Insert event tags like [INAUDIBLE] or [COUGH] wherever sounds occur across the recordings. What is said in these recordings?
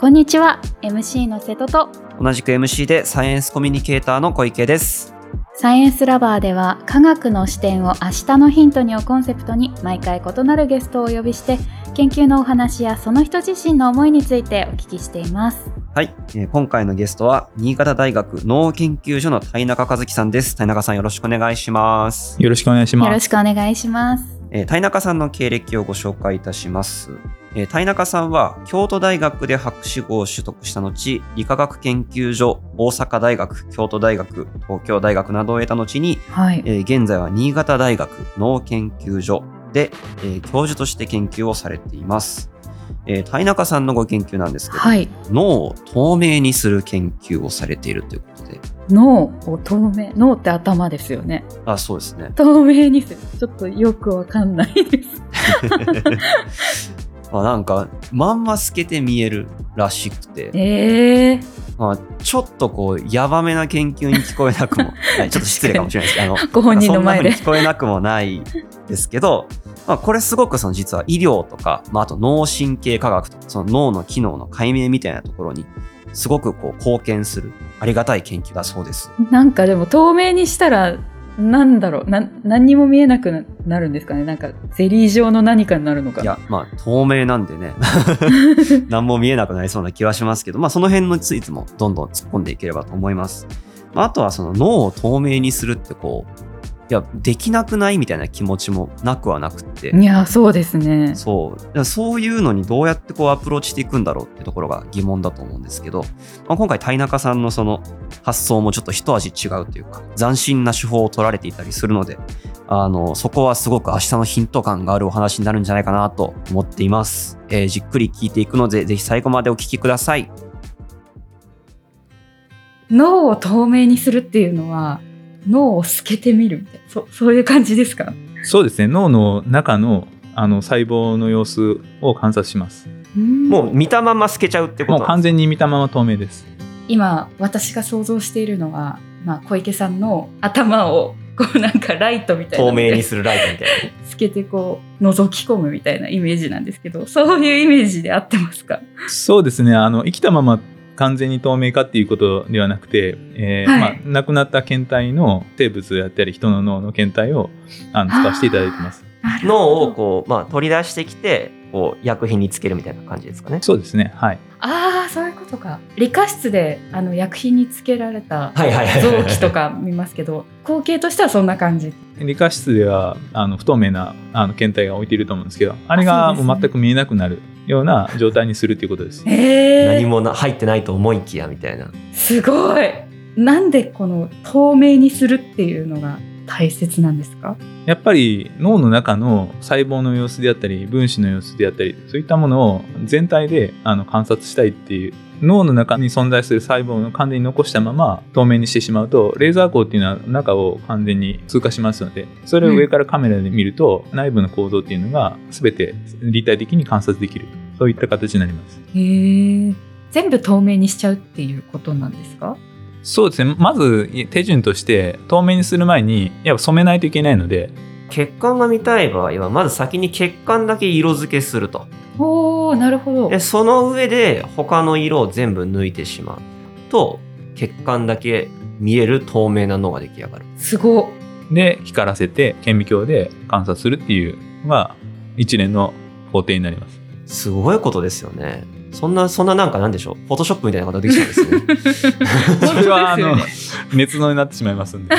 こんにちは。MC の瀬戸と。同じく MC でサイエンスコミュニケーターの小池です。サイエンスラバーでは科学の視点を明日のヒントにをコンセプトに毎回異なるゲストをお呼びして研究のお話やその人自身の思いについてお聞きしています。はい、えー今回のゲストは新潟大学脳研究所の田中和樹さんです。田中さんよろしくお願いします、よろしくお願いしよろます。しくお願いします。えー田中さんの経歴をご紹介いたします、えー田中さんは京都大学で博士号を取得した後理化学研究所大阪大学京都大学東京大学などを得た後にはい。えー現在は新潟大学脳研究所で、えー教授として研究をされています。えー田中さんのご研究なんですけど、はい。脳を透明にする研究をされているということで、脳を透明脳って頭ですよね。あ、そうですね。透明にする。ちょっとよくわかんないです [LAUGHS] まあなんか、まんま透けて見えるらしくて、えー、まあ、ちょっとこう、やばめな研究に聞こえなくも、はい。[LAUGHS] ちょっと失礼かもしれないです。けど、あの、ご本人の前で。そんな風に聞こえなくもないですけど、まあ、これすごくその実は医療とか、まあ、あと脳神経科学とか、その脳の機能の解明みたいなところに、すごくこう貢献する、ありがたい研究だそうです。なんかでも透明にしたらなんだろう。な何にも見えなくななるんですかね。なんかゼリー状の何かになるのか。いや、まあ、透明なんでね、[LAUGHS] 何も見えなくなりそうな気はしますけど、まあ、その辺についてもどんどん突っ込んでいければと思います。まあ、あとはその脳を透明にするってこう、いや、できなくない？みたいな気持ちもなくはなくって、いやそうですねそう。そういうのにどうやってこうアプローチしていくんだろうっていうところが疑問だと思うんですけど、まあ、今回、田中さんのその発想もちょっと一味違うというか、斬新な手法を取られていたりするので、あの、そこはすごく明日のヒント感があるお話になるんじゃないかなと思っています。えーじっくり聞いていくので、ぜひ最後までお聞きください。脳を透明にするっていうのは脳を透けてみるみたいなそそういう感じですか？そうですね。脳の中のあの細胞の様子を観察します。もう見たまま透けちゃうってこもう完全に見たまま透明です。今私が想像しているのは、まあ、小池さんの頭をこうなんかライトみたいな透明にするライトみたいな。透けてこう覗き込むみたいなイメージなんですけどそういうイメージで合ってますか？そうですね。あの生きたまま完全に透明かっていうことではなくて、えーはいまあ、亡くなった検体の生物であったり人の脳の検体をあの使わせていただいてます。脳をこう、まあ、取り出してきて、こう、薬品につけるみたいな感じですかね。そうですね。はい。ああそういうことか理科室であの薬品につけられた。臓器とか見ますけど [LAUGHS] 光景としてはそんな感じ？理科室ではあの不透明なあの検体が置いていると思うんですけど、あれがもう全く見えなくなるような状態にするということです。え何もな入ってないと思いきやみたいな。すごいなんでこの透明にするっていうのが大切なんですか？やっぱり脳の中の細胞の様子であったり分子の様子であったりそういったものを全体であの観察したいっていう脳の中に存在する細胞を完全に残したまま透明にしてしまうとレーザー光っていうのは中を完全に通過しますのでそれを上からカメラで見ると、内部の構造っていうのが全て立体的に観察できる。そういった形になります。へえ全部透明にしちゃうっていうことなんですか？そうですね。まず手順として透明にする前にやっぱ染めないといけないので。血管が見たい場合は、まず先に血管だけ色付けすると。おーなるほどで、その上で他の色を全部抜いてしまうと、血管だけ見える透明な脳が出来上がる。すごっで光らせて顕微鏡で観察するっていうのが一連の工程になります。すごいことですよね。そんな、そんななんかなんでしょう？フォトショップみたいなことができちゃうんですね。[LAUGHS] それはあの熱脳になってしまいますんで。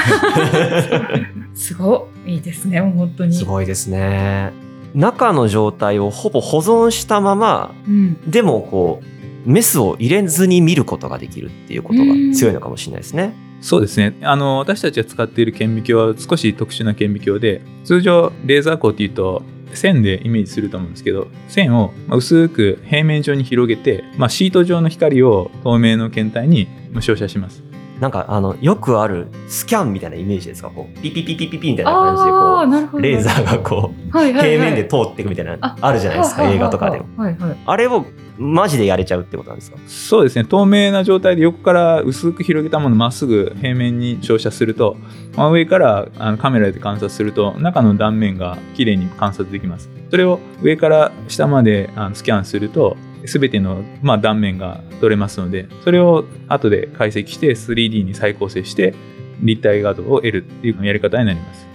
[LAUGHS] すごいいいですねもう本当にすごいですね。中の状態をほぼ保存したまま、うんでもこう、メスを入れずに見ることができるっていうことが強いのかもしれないですね。そうですね。あの私たちが使っている顕微鏡は少し特殊な顕微鏡で、通常レーザー光っていうと線でイメージすると思うんですけど、線をまあ薄く平面上に広げて、まあ、シート状の光を透明の検体にまあ照射します。なんか、あの、よくあるスキャンみたいなイメージですかこう、ピピピピピピみたいな感じで、あこう、レーザーがこう、はいはいはい平面で通っていくみたいな、ああるじゃないですか、映画とかでも。はいはいあれをマジでやれちゃうってことなんですか？そうですね。透明な状態で横から薄く広げたものをまっすぐ平面に照射すると、まあ、上からあのカメラで観察すると中の断面が綺麗に観察できます。それを上から下まであのスキャンすると全ての、まあ、断面が取れますのでそれを後で解析して 3D に再構成して立体画像を得るっていうやり方になります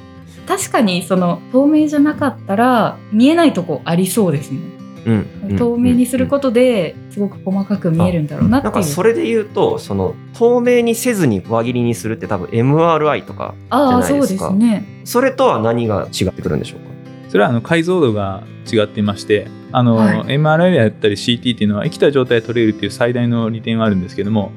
確かにその透明じゃなかったら見えないとこありそうですね。うん透明にすることですごく細かく見えるんだろうなってないんう。かそれで言うとその透明にせずに輪切りにするって多分 MRI とかああそうじゃないですかですね。それとは何が違ってくるんでしょうか？それはあの解像度が違っていましてあの、はい。MRI であったり CT っていうのは生きた状態で撮れるっていう最大の利点はあるんですけども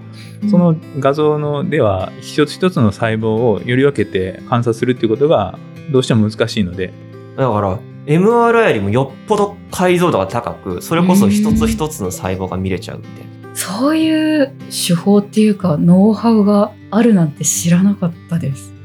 その画像のでは一つ一つの細胞をより分けて観察するっていうことがどうしても難しいので。だから MRI よりもよっぽど解像度が高くそれこそ一つ一つの細胞が見れちゃうって。そういう手法っていうかノウハウがあるなんて知らなかったです。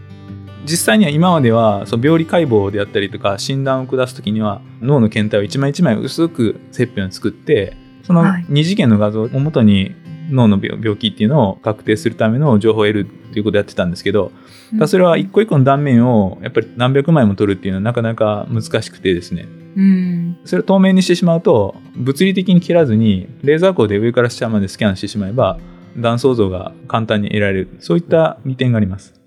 実際には今まではその病理解剖であったりとか診断を下す時には脳の検体を一枚一枚薄く切片を作ってそのはい。二次元の画像をもとに脳の病病気っていうのを確定するための情報を得るっていうことをやってたんですけどただそれは一個一個の断面をやっぱり何百枚も取るっていうのはなかなか難しくてですね。うん。それを透明にしてしまうと物理的に切らずにレーザー光で上から下までスキャンしてしまえば断層像が簡単に得られる。そういった利点があります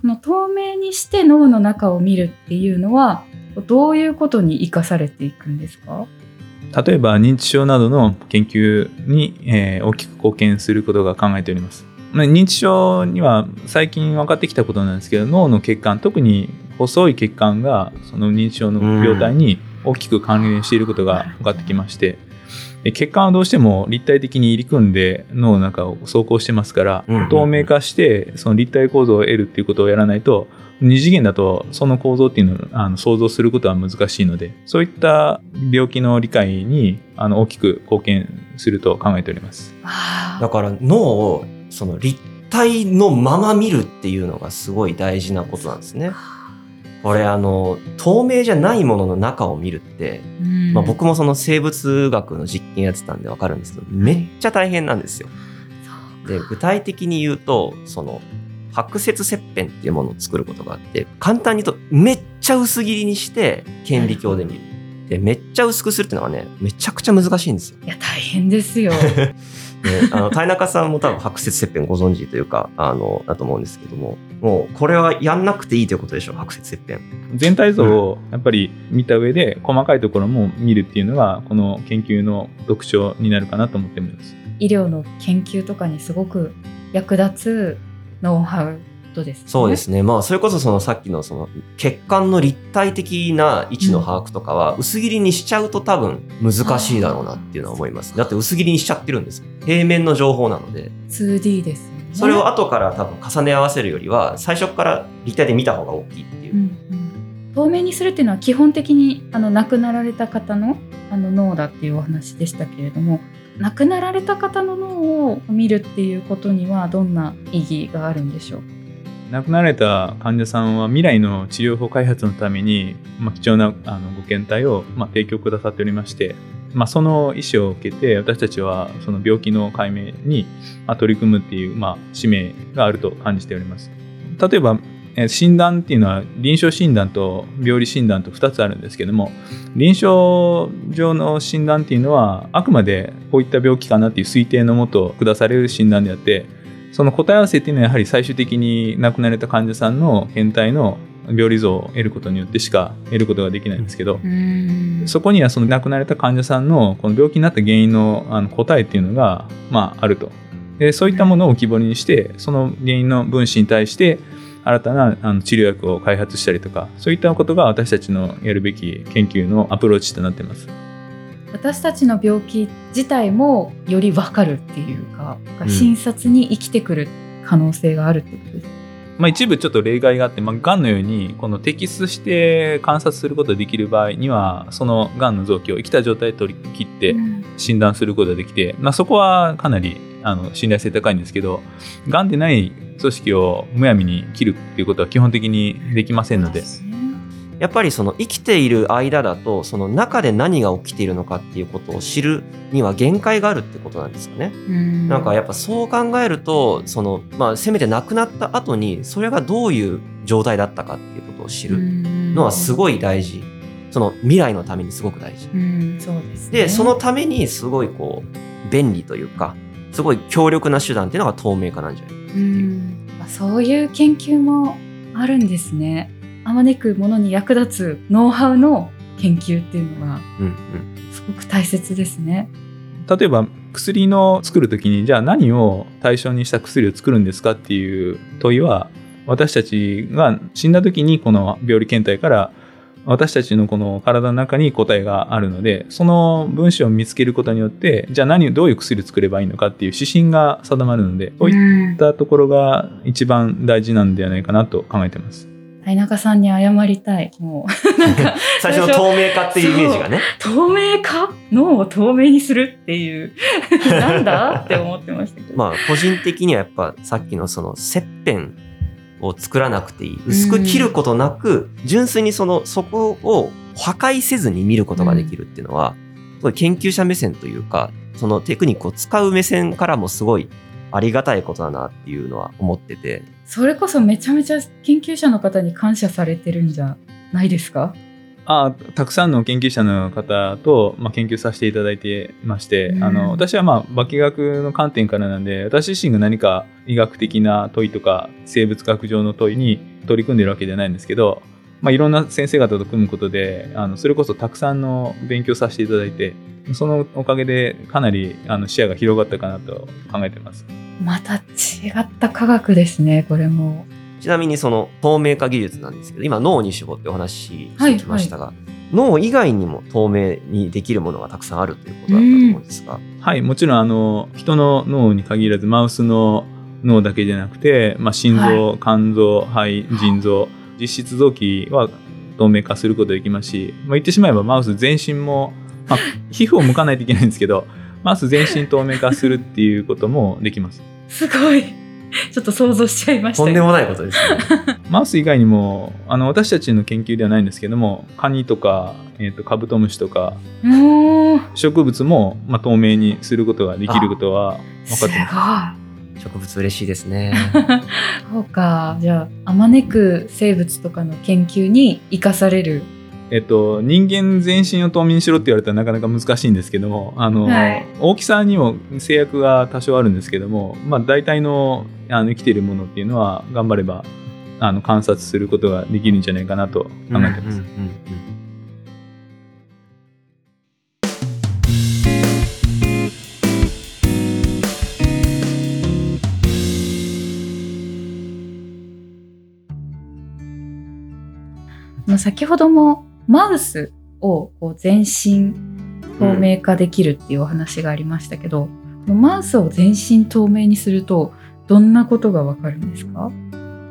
この透明にして脳の中を見るっていうのはどういうことに生かされていくんですか？例えば認知症などの研究に、えー大きく貢献することが考えております。ま認知症には最近分かってきたことなんですけど脳の血管特に細い血管がその認知症の病態に大きく関連していることが分かってきまして血管はどうしても立体的に入り組んで脳の中を走行してますからうんうん透明化してその立体構造を得るっていうことをやらないと二次元だとその構造っていうのをあの想像することは難しいのでそういった病気の理解にあの大きく貢献すると考えております。あだから脳をその立体のまま見るっていうのがすごい大事なことなんですね。これあの透明じゃないものの中を見るって、うんまあ、僕もその生物学の実験やってたんでわかるんですけどめっちゃ大変なんですよ。で具体的に言うとその白節切片っていうものを作ることがあって簡単に言うとめっちゃ薄切りにして顕微鏡で見る。でめっちゃ薄くするっていうのはねめちゃくちゃ難しいんですよ。いや大変ですよ。[LAUGHS] ね、あの、田中さんも多分白節切片ご存知というか、あの、だと思うんですけども、もう、これはやんなくていいということでしょう、白節切片。全体像をやっぱり見た上で細かいところも見るっていうのがこの研究の特徴になるかなと思ってます。医療の研究とかにすごく役立つノウハウとですね。そうですね。まあ、それこそそのさっきのその血管の立体的な位置の把握とかは、薄切りにしちゃうと多分難しいだろうなっていうのは思います。だって薄切りにしちゃってるんです。平面の情報なので、2D ですよね。それを後から多分重ね合わせるよりは、最初から立体で見た方が大きいっていうう。んうん透明にするっていうのは基本的にあの亡くなられた方のあの脳だっていうお話でしたけれども亡くなられた方の脳を見るっていうことにはどんな意義があるんでしょう？亡くなられた患者さんは未来の治療法開発のために、まあ、貴重なあのご検体を、まあ、提供くださっておりまして、まあ、その意思を受けて私たちはその病気の解明に取り組むっていう、まあ、使命があると感じております。例えば診断っていうのは臨床診断と病理診断と2つあるんですけども臨床上の診断っていうのはあくまでこういった病気かなっていう推定のもと下される診断であってその答え合わせっていうのはやはり最終的に亡くなられた患者さんの検体の病理像を得ることによってしか得ることができないんですけど、うん。そこにはその亡くなられた患者さんのこの病気になった原因のあの答えっていうのが、まあ、あると。でそういったものを希望にしてその原因の分子に対して新たなあの治療薬を開発したりとかそういったことが私たちのやるべき研究のアプローチとなっています。私たちの病気自体もより分かるっていうか、うん。診察に生きてくる可能性があるってことです。まあ、一部ちょっと例外があって、まあ、がんのようにこの摘出して観察することができる場合にはそのがんの臓器を生きた状態で取り切ってうん。診断することができて、まあ、そこはかなりあの信頼性高いんですけどがんでない組織をむやみに切るっていうことは基本的にできませんのでやっぱりその生きている間だとその中で何が起きているのかっていうことを知るには限界があるってことなんですよね。うんなんかやっぱそう考えるとその、まあ、せめて亡くなった後にそれがどういう状態だったかっていうことを知るのはすごい大事その未来のためにすごく大事。うん、そうですね。で、そのためにすごいこう、便利というか、すごい強力な手段っていうのが透明化なんじゃないかなってういう。ん、まあそういう研究もあるんですね。あまねくものに役立つノウハウの研究っていうのがうんうん。すごく大切ですね。例えば薬の作る時にじゃあ何を対象にした薬を作るんですかっていう問いは私たちが死んだ時にこの病理検体から私たちのこの体の中に答えがあるのでその分子を見つけることによってじゃあ何をどういう薬を作ればいいのかっていう指針が定まるのでそういっうんたところが一番大事なんではないかなと考えてます。田中さんに謝りたい。もうなんか最初の透明化っていうイメージがね。透明化脳を透明にするっていう [LAUGHS] なんだって思ってましたけど。まあ、個人的にはやっぱさっきのその切片を作らなくていい。薄く切ることなく、純粋にその、そこを破壊せずに見ることができるっていうのは、すごい研究者目線というか、そのテクニックを使う目線からもすごいありがたいことだなっていうのは思ってて、それこそめちゃめちゃ研究者の方に感謝されてるんじゃないですか？あたくさんの研究者の方と、まあ、研究させていただいてまして、うん。あの私はまあ化学の観点からなんで私自身が何か医学的な問いとか生物学上の問いに取り組んでるわけじゃないんですけど、まあ、いろんな先生方と組むことであのそれこそたくさんの勉強させていただいてそのおかげでかなりあの視野が広がったかなと考えてます。また違った科学ですね、これも。ちなみにその透明化技術なんですけど、今脳に絞ってお話ししてきましたが、脳以外にも透明にできるものがたくさんあるということだったと思うんですが、はい、もちろんあの人の脳に限らずマウスの脳だけじゃなくて、まあ、心臓、肝臓肺腎臓実質臓器は透明化することができますし、まあ、言ってしまえばマウス全身も、まあ、[LAUGHS] 皮膚を剥かないといけないんですけどマウス全身透明化するっていうこともできますすごい。ちょっと想像しちゃいましたとんでよ。もないことですね。[LAUGHS] マウス以外にもあの私たちの研究ではないんですけどもカニとか、えー、とカブトムシとか植物も、まあ、透明にすることができることは分すかってますごい。植物嬉しいですね。[LAUGHS] そうか。じゃあ、あまねく生物とかの研究に生かされる。えっと、人間全身を透明にしろって言われたらなかなか難しいんですけどもあの、はい大きさにも制約が多少あるんですけども、まあ、大体のあの生きているものっていうのは頑張ればあの観察することができるんじゃないかなと考えてます。うんうんうんあの先ほどもマウスをこう全身透明化できるっていうお話がありましたけど、マウスを全身透明にするとどんなことがわかるんですか？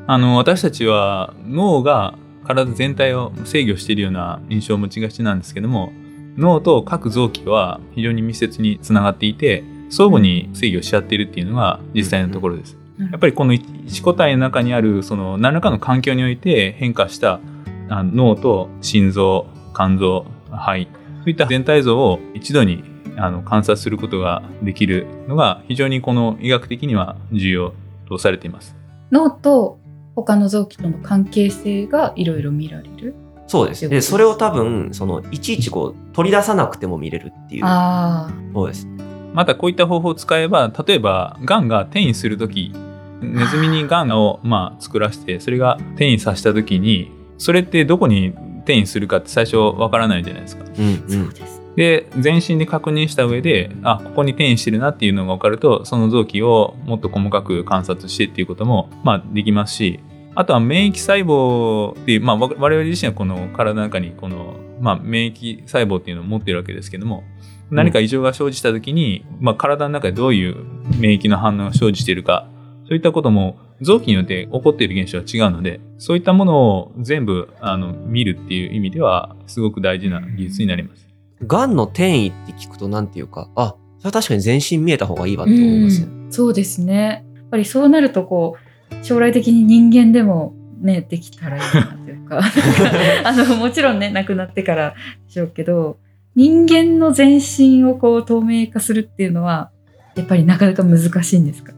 あの私たちは脳が体全体を制御しているような印象を持ちがちなんですけども脳と各臓器は非常に密接につながっていて相互に制御し合っているっていうのが実際のところです。やっぱりこの一個体の中にあるその何らかの環境において変化したあ脳と心臓肝臓肺そういった全体像を一度にあの観察することができるのが非常にこの医学的には重要とされています。脳と他の臓器との関係性がいろいろ見られる？そうです。で、それを多分、その、いちいちこう、取り出さなくても見れるっていう。あそうです。またこういった方法を使えば例えばがんが転移する時ネズミにがんをまあ作らせてそれが転移させた時にそれってどこに転移するかって最初わからないじゃないですか。うんうです。で全身で確認した上であここに転移してるなっていうのが分かるとその臓器をもっと細かく観察してっていうことも、まあ、できますしあとは免疫細胞っていう、まあ、わ我々自身はこの体の中にこの、まあ、免疫細胞っていうのを持ってるわけですけども何か異常が生じた時に、まあ、体の中でどういう免疫の反応が生じているかそういったことも臓器によって起こっている現象は違うのでそういったものを全部あの見るっていう意味ではすごく大事な技術になります。がんの転移って聞くとなんていうか、あ、それは確かに全身見えた方がいいわって思いますね。うんそうですね。やっぱりそうなるとこう将来的に人間でもねできたらいいなというか [LAUGHS] あのもちろんね亡くなってからでしょうけど人間の全身をこう透明化するっていうのはやっぱりなかなか難しいんですか？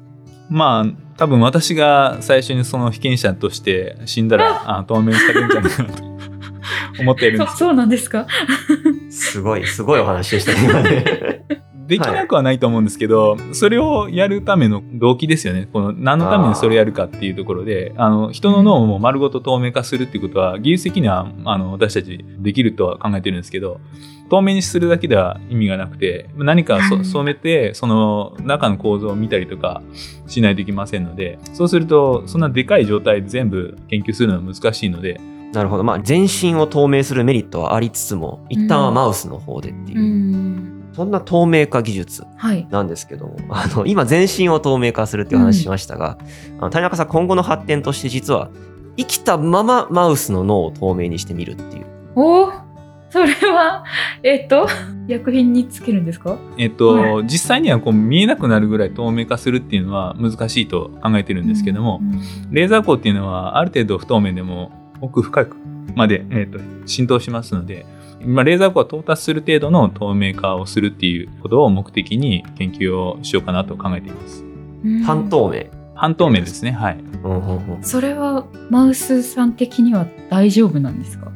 まあ多分私が最初にその被験者として死んだらあ透明にされるんじゃないかなと思っているんです。そそうなんですか？[LAUGHS] すごい、すごいお話でしたね、今ね。できなくはないと思うんですけど、それをやるための動機ですよね。この何のためにそれをやるかっていうところで、あの人の脳をも丸ごと透明化するっていうことは、技術的にはあの私たちできるとは考えてるんですけど、透明にするだけでは意味がなくて、何か染めて、その中の構造を見たりとかしないといけませんので、そうすると、そんなでかい状態で全部研究するのは難しいので、なるほど。まあ、全身を透明するメリットはありつつも、一旦はマウスの方でっていう、うんそんな透明化技術はい。なんですけども、あの、今全身を透明化するっていう話しましたが、あの谷中さん、今後の発展として実は、生きたままマウスの脳を透明にしてみるっていう。おーそれはえっ、と薬品につけるんですか？えっと、は実際にはこう見えなくなるぐらい透明化するっていうのは難しいと考えてるんですけども、うん。レーザー光っていうのはある程度不透明でも奥深くまで、えーと浸透しますので、まあ、レーザー光は到達する程度の透明化をするっていうことを目的に研究をしようかなと考えています。うん半透明。半透明ですね。はい。それはマウスさん的には大丈夫なんですか？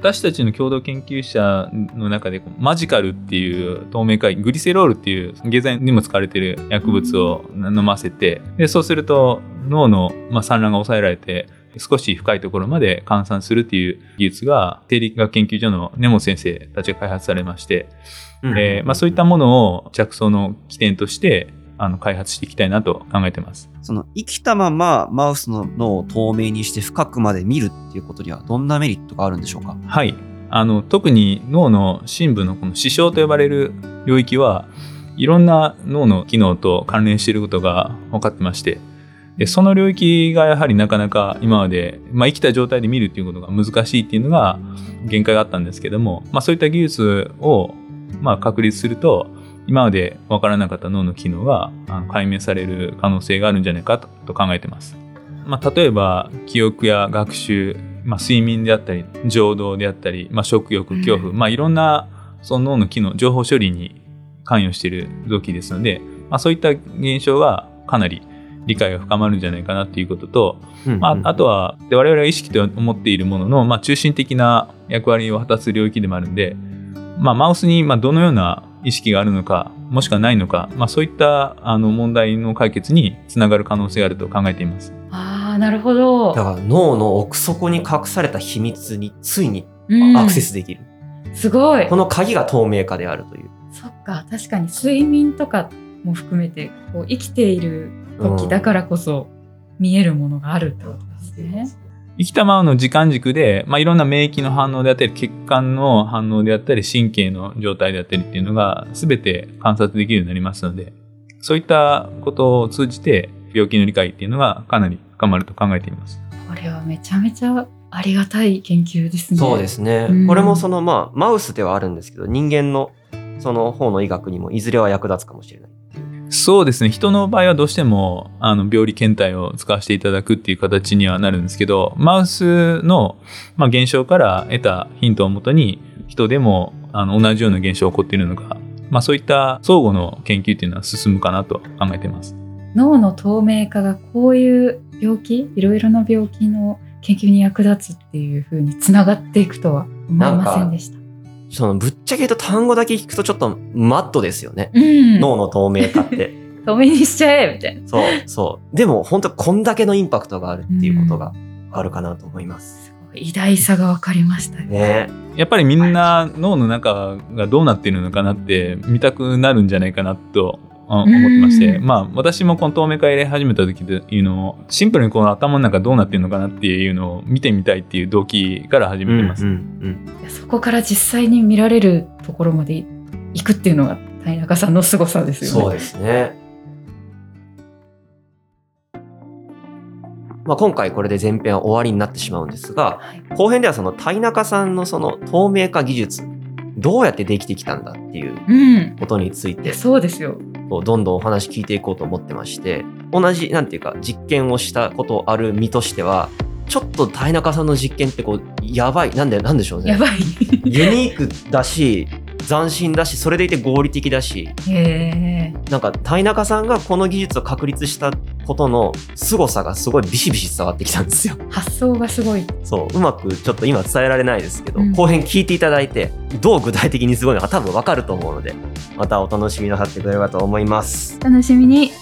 私たちの共同研究者の中でマジカルっていう透明化グリセロールっていう下剤にも使われている薬物を飲ませてでそうすると脳の、まあ、産卵が抑えられて少し深いところまで換算するっていう技術が生理学研究所の根本先生たちが開発されまして、うんえーまあ、そういったものを着想の起点としてあの開発していきたいなと考えてます。その生きたままマウスの脳を透明にして深くまで見るっていうことにはどんなメリットがあるんでしょうか？はい。あの、特に脳の深部のこの視床と呼ばれる領域はいろんな脳の機能と関連していることが分かってまして、でその領域がやはりなかなか今まで、まあ、生きた状態で見るっていうことが難しいっていうのが限界があったんですけども、まあ、そういった技術をまあ確立すると今まで分からなかった脳の機能が解明される可能性があるんじゃないかとと考えてます。まあ、例えば記憶や学習、まあ、睡眠であったり情動であったり、まあ、食欲恐怖、まあ、いろんなその脳の機能情報処理に関与している臓器ですので、まあ、そういった現象がかなり理解が深まるんじゃないかなということと、まあ、あとはで我々が意識と思っているものの、まあ、中心的な役割を果たす領域でもあるんで、まあ、マウスにまあどのような意識があるのかもしくはないのか、まあ、そういったあの問題の解決につながる可能性があると考えています。ああなるほどだから脳の奥底に隠された秘密についにうんアクセスできる。すごいこの鍵が透明化であるという。そっか確かに睡眠とかも含めてこう生きている時だからこそ見えるものがあるってことですね。生きたままの時間軸で、まあ、いろんな免疫の反応であったり血管の反応であったり神経の状態であったりっていうのが全て観察できるようになりますのでそういったことを通じて病気の理解っていうのがかなり深まると考えています。これはめちゃめちゃありがたい研究ですね。そうですね。うんこれもそのまあマウスではあるんですけど人間のその方の医学にもいずれは役立つかもしれない。そうですね人の場合はどうしてもあの病理検体を使わせていただくっていう形にはなるんですけどマウスの、まあ、現象から得たヒントをもとに人でもあの同じような現象が起こっているのか、まあ、そういった相互の研究っていうのは進むかなと考えています。脳の透明化がこういう病気いろいろな病気の研究に役立つっていう風につながっていくとは思いませんでした。そのぶっちゃけ言うと単語だけ聞くとちょっとマットですよね。うん、脳の透明化って。[LAUGHS] 透明にしちゃえみたいな。そうそう。でも本当こんだけのインパクトがあるっていうことがあるかなと思います。すごい偉大さが分かりましたね。ねやっぱりみんな脳の中がどうなっているのかなって見たくなるんじゃないかなとあ思ってまして、うんまあ私もこの透明化入れ始めた時っていうのをシンプルにこの頭の中どうなっているのかなっていうのを見てみたいっていう動機から始めてます。うんうんそこから実際に見られるところまで行くっていうのが谷中さんの凄さですよね。そうですね。まあ、今回これで前編は終わりになってしまうんですが、はい後編ではその谷中さんのその透明化技術、どうやってできてきたんだっていううん。ことについて、そうですよ。どんどんお話聞いていこうと思ってまして、同じ、なんていうか、実験をしたことある身としては、ちょっと谷中さんの実験ってこう、やばい、なんで、なんでしょうね。やばい。[LAUGHS] ユニークだし、斬新だし、それでいて合理的だし、へえ。なんか、谷中さんがこの技術を確立したことの凄さがすごいビシビシ伝わってきたんですよ。発想がすごいそう、うまくちょっと今伝えられないですけど、うん後編聞いていただいて、どう具体的にすごいのか多分わかると思うので、またお楽しみなさってくれればと思います。楽しみに